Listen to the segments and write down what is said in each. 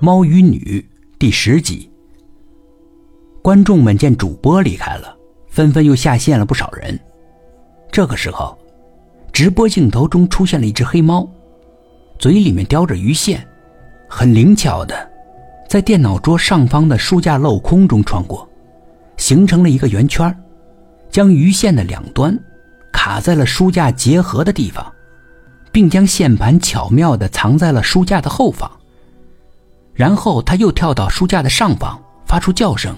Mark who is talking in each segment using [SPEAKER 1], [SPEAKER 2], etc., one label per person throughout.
[SPEAKER 1] 猫与女》第十集。观众们见主播离开了，纷纷又下线了不少人。这个时候，直播镜头中出现了一只黑猫，嘴里面叼着鱼线，很灵巧的，在电脑桌上方的书架镂空中穿过，形成了一个圆圈，将鱼线的两端卡在了书架结合的地方，并将线盘巧妙的藏在了书架的后方。然后他又跳到书架的上方，发出叫声。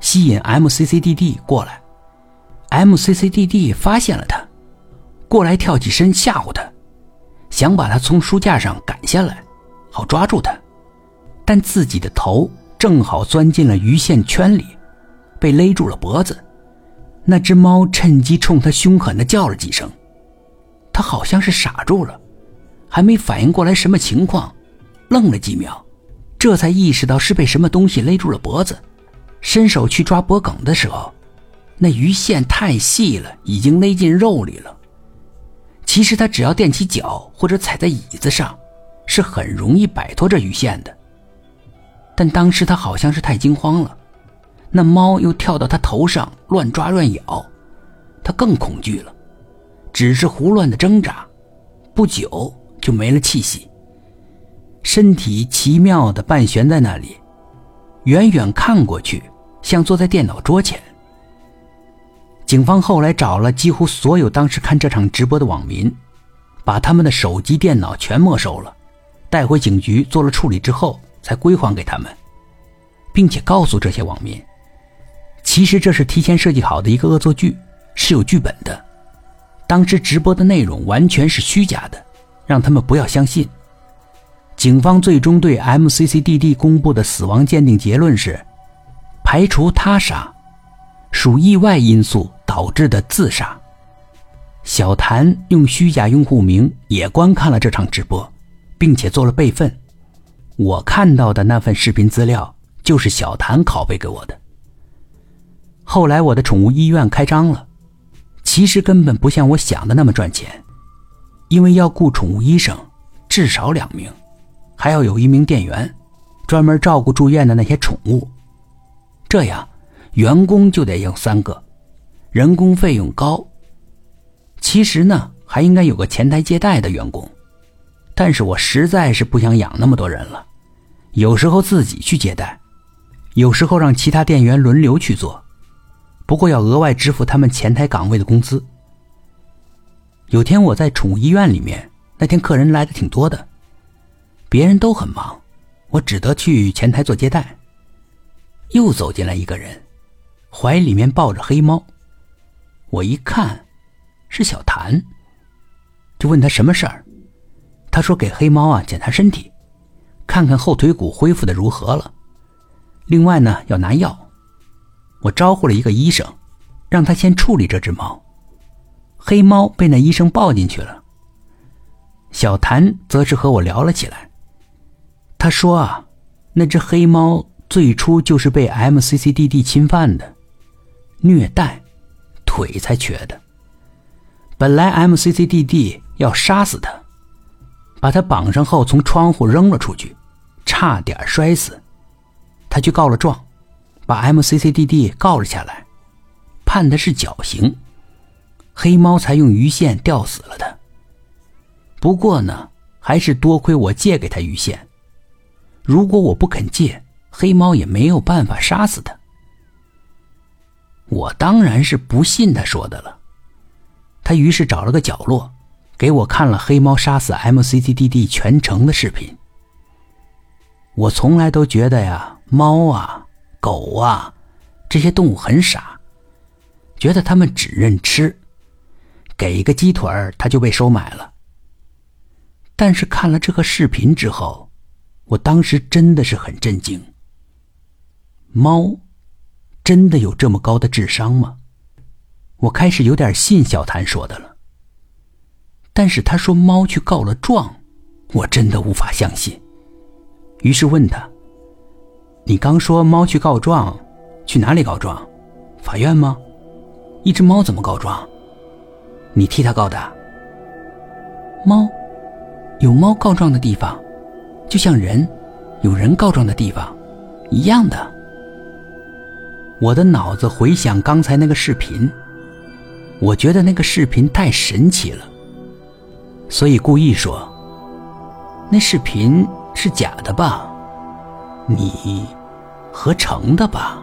[SPEAKER 1] 吸引 MCCDD 过来，MCCDD 发现了他，过来跳起身吓唬他，想把他从书架上赶下来，好抓住他，但自己的头正好钻进了鱼线圈里，被勒住了脖子。那只猫趁机冲他凶狠地叫了几声，他好像是傻住了，还没反应过来什么情况，愣了几秒，这才意识到是被什么东西勒住了脖子。伸手去抓脖梗的时候，那鱼线太细了，已经勒进肉里了。其实他只要踮起脚或者踩在椅子上，是很容易摆脱这鱼线的。但当时他好像是太惊慌了，那猫又跳到他头上乱抓乱咬，他更恐惧了，只是胡乱的挣扎，不久就没了气息，身体奇妙的半悬在那里。远远看过去，像坐在电脑桌前。警方后来找了几乎所有当时看这场直播的网民，把他们的手机、电脑全没收了，带回警局做了处理之后，才归还给他们，并且告诉这些网民，其实这是提前设计好的一个恶作剧，是有剧本的，当时直播的内容完全是虚假的，让他们不要相信。警方最终对 MCCDD 公布的死亡鉴定结论是：排除他杀，属意外因素导致的自杀。小谭用虚假用户名也观看了这场直播，并且做了备份。我看到的那份视频资料就是小谭拷贝给我的。后来我的宠物医院开张了，其实根本不像我想的那么赚钱，因为要雇宠物医生，至少两名。还要有一名店员，专门照顾住院的那些宠物，这样员工就得有三个，人工费用高。其实呢，还应该有个前台接待的员工，但是我实在是不想养那么多人了，有时候自己去接待，有时候让其他店员轮流去做，不过要额外支付他们前台岗位的工资。有天我在宠物医院里面，那天客人来的挺多的。别人都很忙，我只得去前台做接待。又走进来一个人，怀里面抱着黑猫。我一看，是小谭，就问他什么事儿。他说给黑猫啊检查身体，看看后腿骨恢复的如何了。另外呢要拿药。我招呼了一个医生，让他先处理这只猫。黑猫被那医生抱进去了。小谭则是和我聊了起来。他说啊，那只黑猫最初就是被 MCCDD 侵犯的，虐待，腿才瘸的。本来 MCCDD 要杀死他，把他绑上后从窗户扔了出去，差点摔死。他去告了状，把 MCCDD 告了下来，判的是绞刑。黑猫才用鱼线吊死了他。不过呢，还是多亏我借给他鱼线。如果我不肯借，黑猫也没有办法杀死他。我当然是不信他说的了。他于是找了个角落，给我看了黑猫杀死 MCCDD 全程的视频。我从来都觉得呀，猫啊、狗啊这些动物很傻，觉得它们只认吃，给一个鸡腿儿它就被收买了。但是看了这个视频之后，我当时真的是很震惊。猫，真的有这么高的智商吗？我开始有点信小谭说的了。但是他说猫去告了状，我真的无法相信。于是问他：“你刚说猫去告状，去哪里告状？法院吗？一只猫怎么告状？你替他告的？猫，有猫告状的地方。”就像人，有人告状的地方，一样的。我的脑子回想刚才那个视频，我觉得那个视频太神奇了，所以故意说：“那视频是假的吧？你合成的吧？”